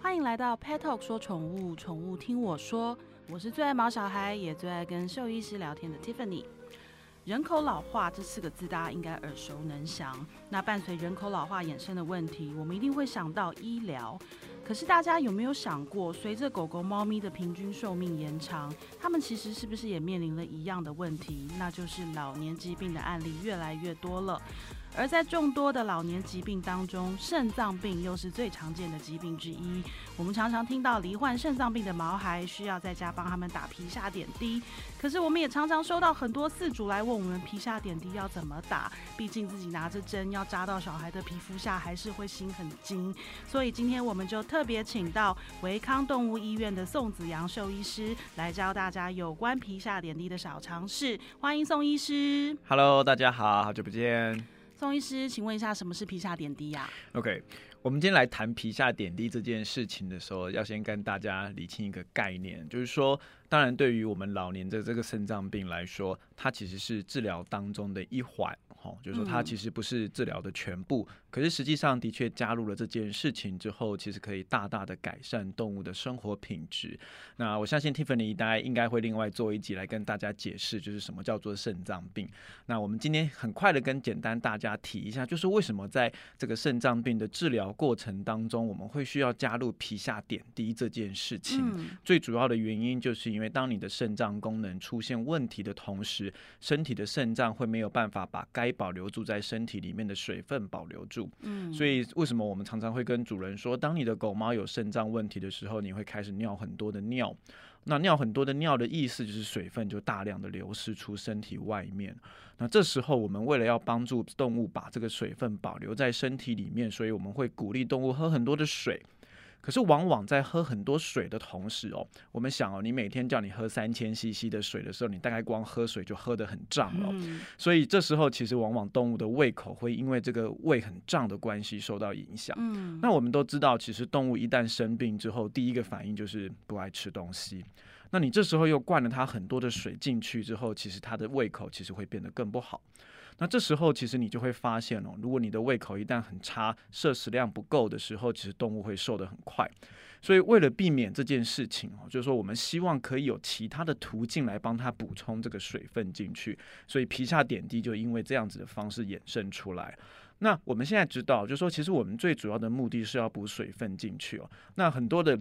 欢迎来到 Pet Talk 说宠物，宠物听我说。我是最爱毛小孩，也最爱跟兽医师聊天的 Tiffany。人口老化这四个字，大家应该耳熟能详。那伴随人口老化衍生的问题，我们一定会想到医疗。可是大家有没有想过，随着狗狗、猫咪的平均寿命延长，它们其实是不是也面临了一样的问题？那就是老年疾病的案例越来越多了。而在众多的老年疾病当中，肾脏病又是最常见的疾病之一。我们常常听到罹患肾脏病的毛孩需要在家帮他们打皮下点滴，可是我们也常常收到很多饲主来问我们皮下点滴要怎么打，毕竟自己拿着针要扎到小孩的皮肤下，还是会心很惊。所以今天我们就特别请到维康动物医院的宋子阳兽医师来教大家有关皮下点滴的小常识。欢迎宋医师。Hello，大家好，好久不见。宋医师，请问一下，什么是皮下点滴呀、OK，我们今天来谈皮下点滴这件事情的时候，要先跟大家理清一个概念，就是说，当然对于我们老年的这个肾脏病来说，它其实是治疗当中的一环，哈，就是说它嗯其实不是治疗的全部，可是实际上的确加入了这件事情之后，其实可以大大的改善动物的生活品质。那我相信 Tiffany 大概应该会另外做一集来跟大家解释，就是什么叫做肾脏病。那我们今天很快的跟简单大家提一下，就是为什么在这个肾脏病的治疗过程当中，我们会需要加入皮下点滴这件事情。嗯最主要的原因就是因为当你的肾脏功能出现问题的同时，身体的肾脏会没有办法把该保留住在身体里面的水分保留住。嗯所以为什么我们常常会跟主人说，当你的狗猫有肾脏问题的时候，你会开始尿很多的尿。那尿很多的尿的意思就是水分就大量的流失出身体外面。那这时候我们为了要帮助动物把这个水分保留在身体里面，所以我们会鼓励动物喝很多的水。可是往往在喝很多水的同时哦，我们想哦，你每天叫你喝三千 CC 的水的时候，你大概光喝水就喝得很胀了哦。嗯所以这时候其实往往动物的胃口会因为这个胃很胀的关系受到影响。嗯那我们都知道，其实动物一旦生病之后，第一个反应就是不爱吃东西。那你这时候又灌了它很多的水进去之后，其实它的胃口其实会变得更不好。那这时候其实你就会发现哦，如果你的胃口一旦很差，摄食量不够的时候，其实动物会瘦得很快。所以为了避免这件事情哦，就是说我们希望可以有其他的途径来帮它补充这个水分进去，所以皮下点滴就因为这样子的方式衍生出来。那我们现在知道，就是说其实我们最主要的目的是要补水分进去哦。那很多的。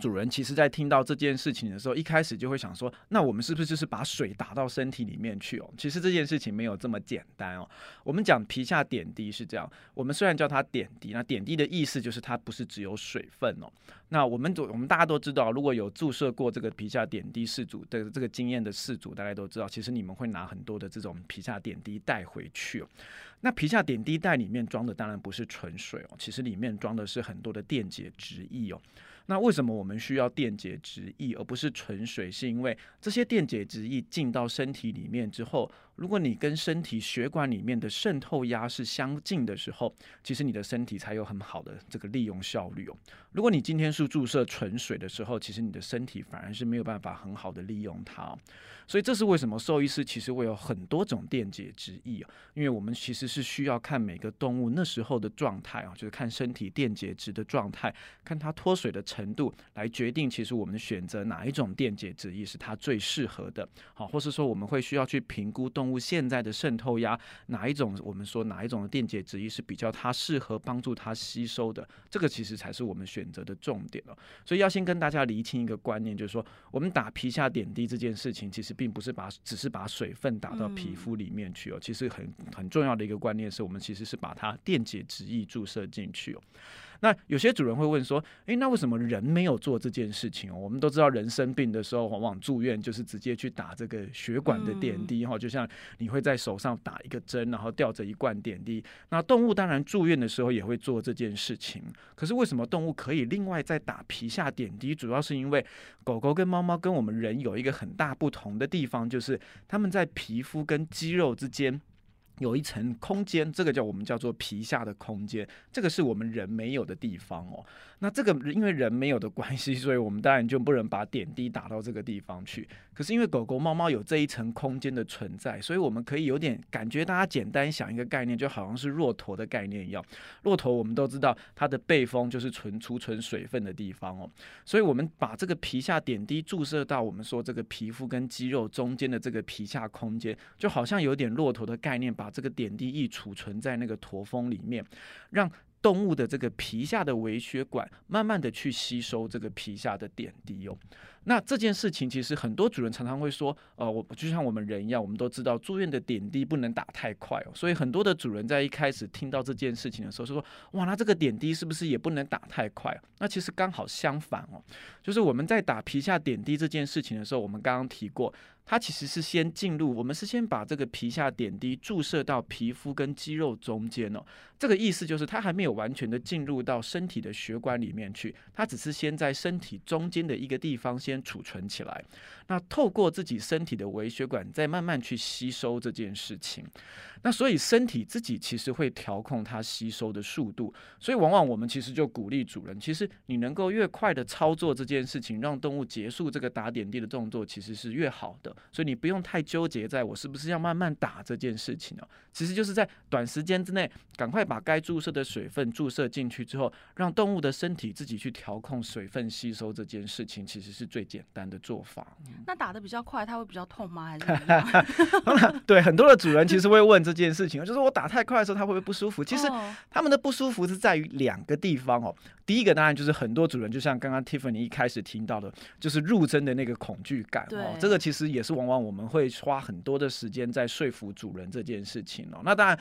主人其实，在听到这件事情的时候，一开始就会想说：那我们是不是就是把水打到身体里面去哦？其实这件事情没有这么简单哦。我们讲皮下点滴是这样，我们虽然叫它点滴，那点滴的意思就是它不是只有水分哦。那我们我们大家都知道，如果有注射过这个皮下点滴饲主的这个经验的饲主，大家都知道，其实你们会拿很多的这种皮下点滴带回去哦。那皮下点滴袋里面装的当然不是纯水哦，其实里面装的是很多的电解质液哦。那为什么我们需要电解质液而不是纯水？是因为这些电解质液进到身体里面之后，如果你跟身体血管里面的渗透压是相近的时候，其实你的身体才有很好的这个利用效率哦。如果你今天是注射纯水的时候，其实你的身体反而是没有办法很好的利用它哦。所以这是为什么兽医师其实会有很多种电解质液哦，因为我们其实是需要看每个动物那时候的状态啊，就是看身体电解质的状态，看它脱水的程度，来决定其实我们选择哪一种电解质液是它最适合的。好，或是说我们会需要去评估动物现在的渗透压，哪一种我们说哪一种的电解质液是比较它适合帮助它吸收的，这个其实才是我们选择的重点哦。所以要先跟大家厘清一个观念，就是说我们打皮下点滴这件事情，其实并不是把只是把水分打到皮肤里面去哦，其实很很重要的一个观念是我们其实是把它电解质液注射进去哦。那有些主人会问说，诶，那为什么人没有做这件事情哦？我们都知道人生病的时候，往往住院就是直接去打这个血管的点滴哈、就像你会在手上打一个针，然后吊着一罐点滴。那动物当然住院的时候也会做这件事情，可是为什么动物可以另外再打皮下点滴？主要是因为狗狗跟猫猫跟我们人有一个很大不同的地方，就是它们在皮肤跟肌肉之间。有一层空间，这个叫我们叫做皮下的空间，这个是我们人没有的地方哦。那这个因为人没有的关系，所以我们当然就不能把点滴打到这个地方去。可是因为狗狗、猫猫有这一层空间的存在，所以我们可以有点感觉，大家简单想一个概念，就好像是骆驼的概念一样。骆驼我们都知道，它的背风就是存储存水分的地方哦。所以我们把这个皮下点滴注射到我们说这个皮肤跟肌肉中间的这个皮下空间，就好像有点骆驼的概念，把这个点滴液储存在那个驼峰里面，让。动物的这个皮下的微血管，慢慢的去吸收这个皮下的点滴哦。那这件事情其实很多主人常常会说，呃，我就像我们人一样，我们都知道住院的点滴不能打太快哦。所以很多的主人在一开始听到这件事情的时候，说，哇，那这个点滴是不是也不能打太快？那其实刚好相反哦，就是我们在打皮下点滴这件事情的时候，我们刚刚提过。它其实是先进入，我们是先把这个皮下点滴注射到皮肤跟肌肉中间哦。这个意思就是它还没有完全的进入到身体的血管里面去，它只是先在身体中间的一个地方先储存起来。那透过自己身体的微血管再慢慢去吸收这件事情。那所以身体自己其实会调控它吸收的速度。所以往往我们其实就鼓励主人，其实你能够越快的操作这件事情，让动物结束这个打点滴的动作，其实是越好的。所以你不用太纠结，在我是不是要慢慢打这件事情哦。其实就是在短时间之内，赶快把该注射的水分注射进去之后，让动物的身体自己去调控水分吸收这件事情，其实是最简单的做法。那打的比较快，它会比较痛吗？还是？对，很多的主人其实会问这件事情，就是我打太快的时候，它会不会不舒服？其实他们的不舒服是在于两个地方哦。第一个当然就是很多主人，就像刚刚 Tiffany 一开始听到的，就是入针的那个恐惧感哦。这个其实也是往往我们会花很多的时间在说服主人这件事情哦。那当然，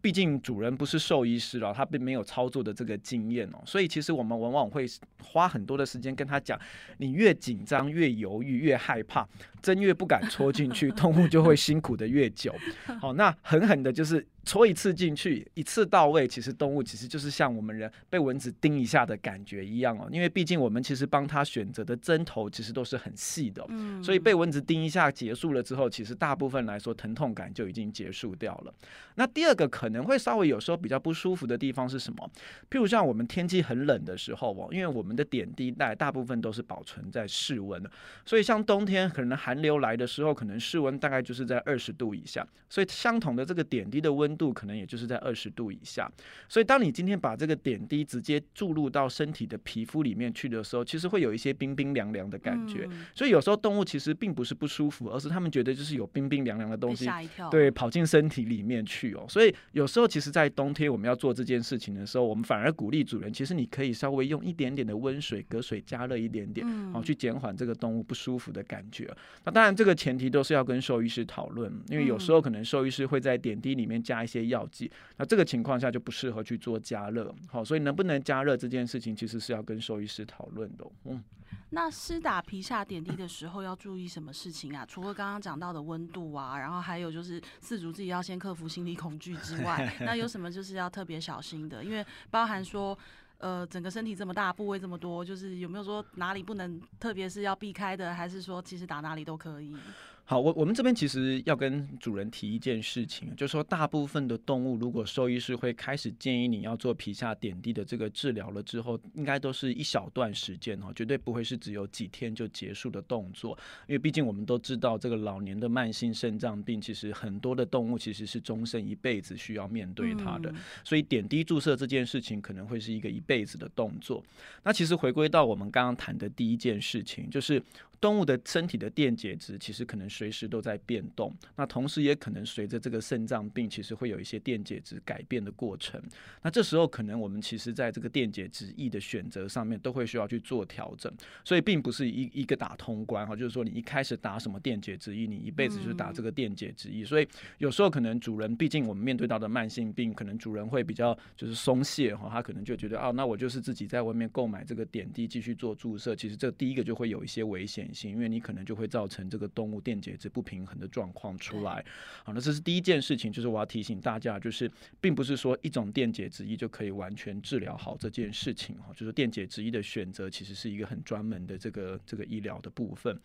毕竟主人不是兽医师哦，他并没有操作的这个经验哦，所以其实我们往往会花很多的时间跟他讲，你越紧张、越犹豫、越害怕，针越不敢戳进去，动物就会辛苦的越久。好，那狠狠的就是。戳一次进去，一次到位，其实动物其实就是像我们人被蚊子叮一下的感觉一样哦。因为毕竟我们其实帮他选择的针头其实都是很细的，嗯，所以被蚊子叮一下结束了之后，其实大部分来说疼痛感就已经结束掉了。那第二个可能会稍微有时候比较不舒服的地方是什么？譬如像我们天气很冷的时候哦，因为我们的点滴带大部分都是保存在室温的，所以像冬天可能寒流来的时候，可能室温大概就是在二十度以下，所以相同的这个点滴的温。度可能也就是在二十度以下，所以当你今天把这个点滴直接注入到身体的皮肤里面去的时候，其实会有一些冰冰凉凉的感觉。所以有时候动物其实并不是不舒服，而是他们觉得就是有冰冰凉凉的东西，对，跑进身体里面去哦。所以有时候其实，在冬天我们要做这件事情的时候，我们反而鼓励主人，其实你可以稍微用一点点的温水，隔水加热一点点，好去减缓这个动物不舒服的感觉。那当然，这个前提都是要跟兽医师讨论，因为有时候可能兽医师会在点滴里面加。一些药剂，那这个情况下就不适合去做加热，好，所以能不能加热这件事情，其实是要跟兽医师讨论的。嗯，那施打皮下点滴的时候要注意什么事情啊？除了刚刚讲到的温度啊，然后还有就是饲主自己要先克服心理恐惧之外，那有什么就是要特别小心的？因为包含说，呃，整个身体这么大，部位这么多，就是有没有说哪里不能，特别是要避开的，还是说其实打哪里都可以？好，我我们这边其实要跟主人提一件事情，就是说大部分的动物，如果兽医师会开始建议你要做皮下点滴的这个治疗了之后，应该都是一小段时间哦，绝对不会是只有几天就结束的动作，因为毕竟我们都知道，这个老年的慢性肾脏病，其实很多的动物其实是终身一辈子需要面对它的，所以点滴注射这件事情可能会是一个一辈子的动作。那其实回归到我们刚刚谈的第一件事情，就是。动物的身体的电解质其实可能随时都在变动，那同时也可能随着这个肾脏病，其实会有一些电解质改变的过程。那这时候可能我们其实在这个电解质液的选择上面都会需要去做调整，所以并不是一一个打通关哈，就是说你一开始打什么电解质液，你一辈子就打这个电解质液。所以有时候可能主人，毕竟我们面对到的慢性病，可能主人会比较就是松懈哈，他可能就觉得啊，那我就是自己在外面购买这个点滴继续做注射，其实这第一个就会有一些危险。险性，因为你可能就会造成这个动物电解质不平衡的状况出来。好，那这是第一件事情，就是我要提醒大家，就是并不是说一种电解质一就可以完全治疗好这件事情哈，就是电解质一的选择其实是一个很专门的这个这个医疗的部分。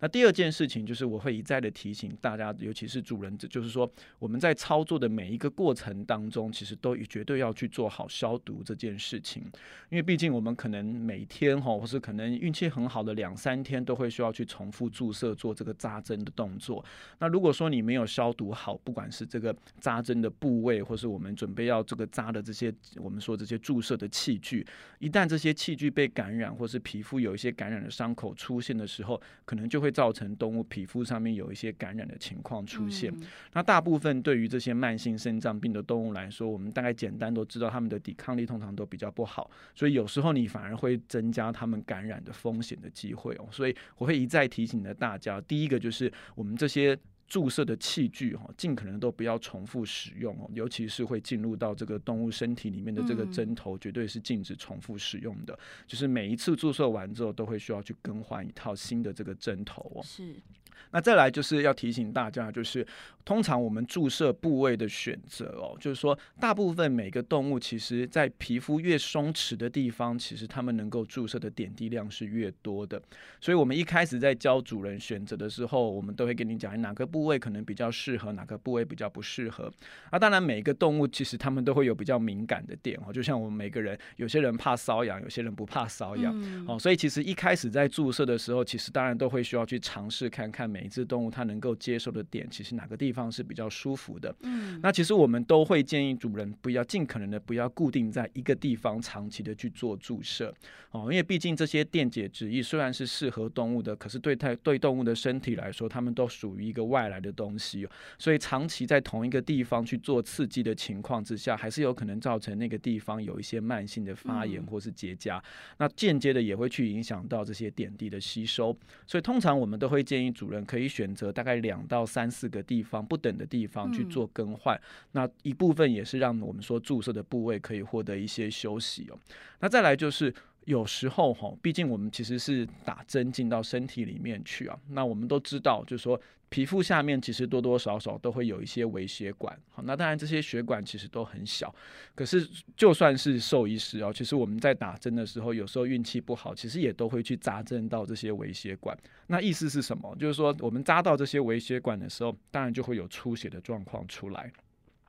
那第二件事情就是我会一再的提醒大家，尤其是主人，就是说我们在操作的每一个过程当中，其实都绝对要去做好消毒这件事情，因为毕竟我们可能每天哈，或是可能运气很好的两三天，都会需要去重复注射做这个扎针的动作。那如果说你没有消毒好，不管是这个扎针的部位，或是我们准备要这个扎的这些，我们说这些注射的器具，一旦这些器具被感染，或是皮肤有一些感染的伤口出现的时候，可能就会造成动物皮肤上面有一些感染的情况出现。那大部分对于这些慢性肾脏病的动物来说，我们大概简单都知道，它们的抵抗力通常都比较不好，所以有时候你反而会增加它们感染的风险的机会哦。所以我会一再提醒的大家，第一个就是我们这些。注射的器具哈，尽可能都不要重复使用哦，尤其是会进入到这个动物身体里面的这个针头，绝对是禁止重复使用的。就是每一次注射完之后，都会需要去更换一套新的这个针头哦。是。那再来就是要提醒大家，就是通常我们注射部位的选择哦，就是说大部分每个动物其实在皮肤越松弛的地方，其实它们能够注射的点滴量是越多的。所以，我们一开始在教主人选择的时候，我们都会跟你讲哪个部位可能比较适合，哪个部位比较不适合。啊，当然每个动物其实它们都会有比较敏感的点哦，就像我们每个人，有些人怕瘙痒，有些人不怕瘙痒哦。所以，其实一开始在注射的时候，其实当然都会需要去尝试看看每。一只动物它能够接受的点，其实哪个地方是比较舒服的？嗯，那其实我们都会建议主人不要尽可能的不要固定在一个地方长期的去做注射哦，因为毕竟这些电解质液虽然是适合动物的，可是对它对动物的身体来说，它们都属于一个外来的东西，所以长期在同一个地方去做刺激的情况之下，还是有可能造成那个地方有一些慢性的发炎或是结痂，那间接的也会去影响到这些点滴的吸收，所以通常我们都会建议主人。可以选择大概两到三四个地方不等的地方去做更换，那一部分也是让我们说注射的部位可以获得一些休息哦。那再来就是有时候哈，毕竟我们其实是打针进到身体里面去啊，那我们都知道就是说。皮肤下面其实多多少少都会有一些微血管，好，那当然这些血管其实都很小，可是就算是兽医师哦，其实我们在打针的时候，有时候运气不好，其实也都会去扎针到这些微血管。那意思是什么？就是说我们扎到这些微血管的时候，当然就会有出血的状况出来。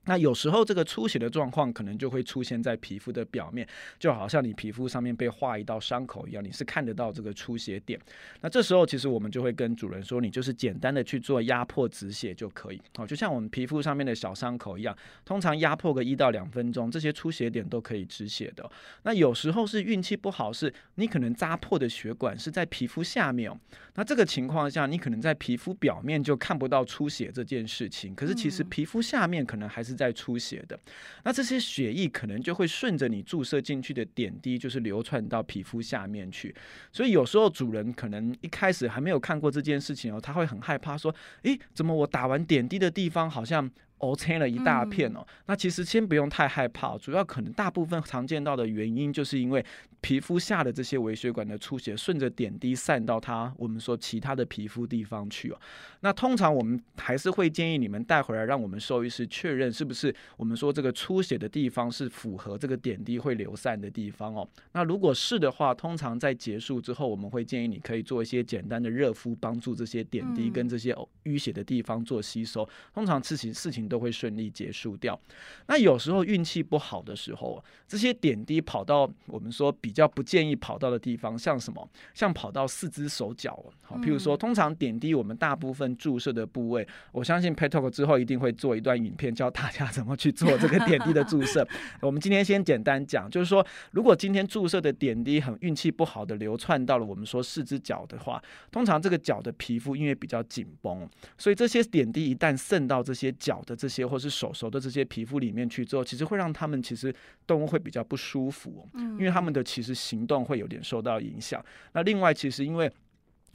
那有时候这个出血的状况可能就会出现在皮肤的表面，就好像你皮肤上面被划一道伤口一样，你是看得到这个出血点。那这时候其实我们就会跟主人说，你就是简单的去做压迫止血就可以。好，就像我们皮肤上面的小伤口一样，通常压迫个一到两分钟，这些出血点都可以止血的。那有时候是运气不好，是你可能扎破的血管是在皮肤下面哦。那这个情况下，你可能在皮肤表面就看不到出血这件事情，可是其实皮肤下面可能还是。在出血的，那这些血液可能就会顺着你注射进去的点滴，就是流窜到皮肤下面去。所以有时候主人可能一开始还没有看过这件事情哦，他会很害怕，说：“诶，怎么我打完点滴的地方好像……”哦，切了一大片哦。那其实先不用太害怕，主要可能大部分常见到的原因，就是因为皮肤下的这些微血管的出血，顺着点滴散到它我们说其他的皮肤地方去哦。那通常我们还是会建议你们带回来，让我们兽医师确认是不是我们说这个出血的地方是符合这个点滴会流散的地方哦。那如果是的话，通常在结束之后，我们会建议你可以做一些简单的热敷，帮助这些点滴跟这些淤血的地方做吸收。通常事情事情。都会顺利结束掉。那有时候运气不好的时候，这些点滴跑到我们说比较不建议跑到的地方，像什么？像跑到四肢手脚。好，譬如说，通常点滴我们大部分注射的部位，我相信 Petalk 之后一定会做一段影片教大家怎么去做这个点滴的注射。我们今天先简单讲，就是说，如果今天注射的点滴很运气不好的流窜到了我们说四肢脚的话，通常这个脚的皮肤因为比较紧绷，所以这些点滴一旦渗到这些脚的。这些或是手手的这些皮肤里面去之后，其实会让他们其实动物会比较不舒服，嗯，因为他们的其实行动会有点受到影响。那另外，其实因为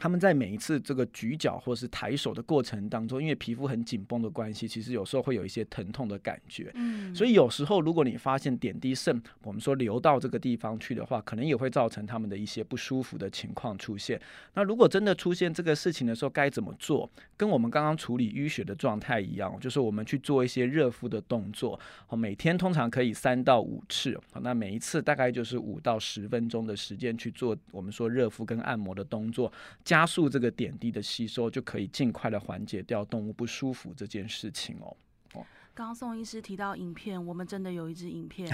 他们在每一次这个举脚或是抬手的过程当中，因为皮肤很紧绷的关系，其实有时候会有一些疼痛的感觉。嗯，所以有时候如果你发现点滴渗，我们说流到这个地方去的话，可能也会造成他们的一些不舒服的情况出现。那如果真的出现这个事情的时候，该怎么做？跟我们刚刚处理淤血的状态一样，就是我们去做一些热敷的动作。哦，每天通常可以三到五次。好，那每一次大概就是五到十分钟的时间去做我们说热敷跟按摩的动作。加速这个点滴的吸收，就可以尽快的缓解掉动物不舒服这件事情哦。刚刚宋医师提到影片，我们真的有一支影片，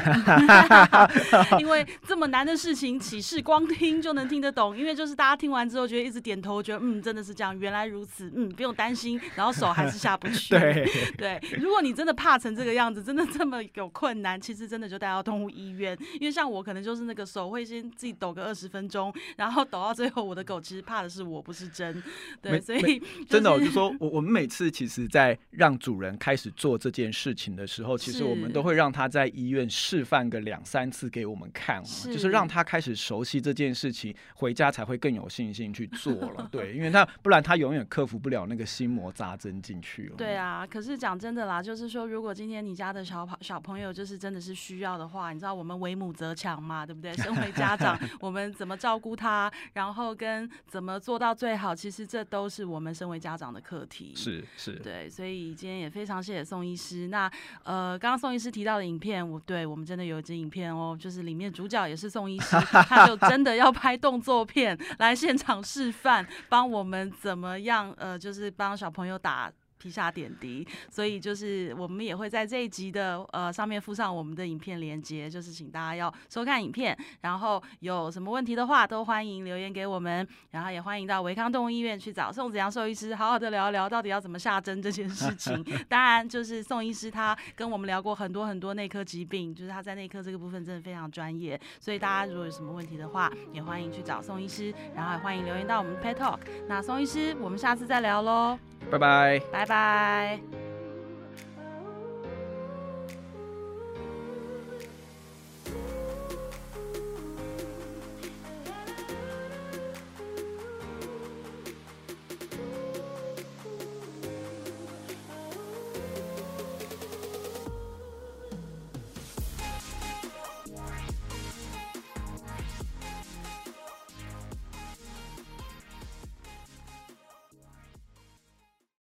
因为这么难的事情，启示光听就能听得懂。因为就是大家听完之后，觉得一直点头，觉得嗯，真的是这样，原来如此，嗯，不用担心。然后手还是下不去。对对，如果你真的怕成这个样子，真的这么有困难，其实真的就带到动物医院。因为像我可能就是那个手会先自己抖个二十分钟，然后抖到最后，我的狗其实怕的是我，不是针。对，所以真的，我就说我我们每次其实，在让主人开始做这件。事情的时候，其实我们都会让他在医院示范个两三次给我们看，就是让他开始熟悉这件事情，回家才会更有信心去做了。对，因为他不然他永远克服不了那个心魔扎针进去了。对啊，可是讲真的啦，就是说，如果今天你家的小朋小朋友就是真的是需要的话，你知道我们为母则强嘛，对不对？身为家长，我们怎么照顾他，然后跟怎么做到最好，其实这都是我们身为家长的课题。是是，对，所以今天也非常谢谢宋医师。那呃，刚刚宋医师提到的影片，我对我们真的有一支影片哦，就是里面主角也是宋医师，他就真的要拍动作片来现场示范，帮我们怎么样呃，就是帮小朋友打。皮下点滴，所以就是我们也会在这一集的呃上面附上我们的影片连接，就是请大家要收看影片，然后有什么问题的话都欢迎留言给我们，然后也欢迎到维康动物医院去找宋子阳兽医师，好好的聊一聊到底要怎么下针这件事情。当然，就是宋医师他跟我们聊过很多很多内科疾病，就是他在内科这个部分真的非常专业，所以大家如果有什么问题的话，也欢迎去找宋医师，然后也欢迎留言到我们的 Pet Talk。那宋医师，我们下次再聊喽。拜拜，拜拜。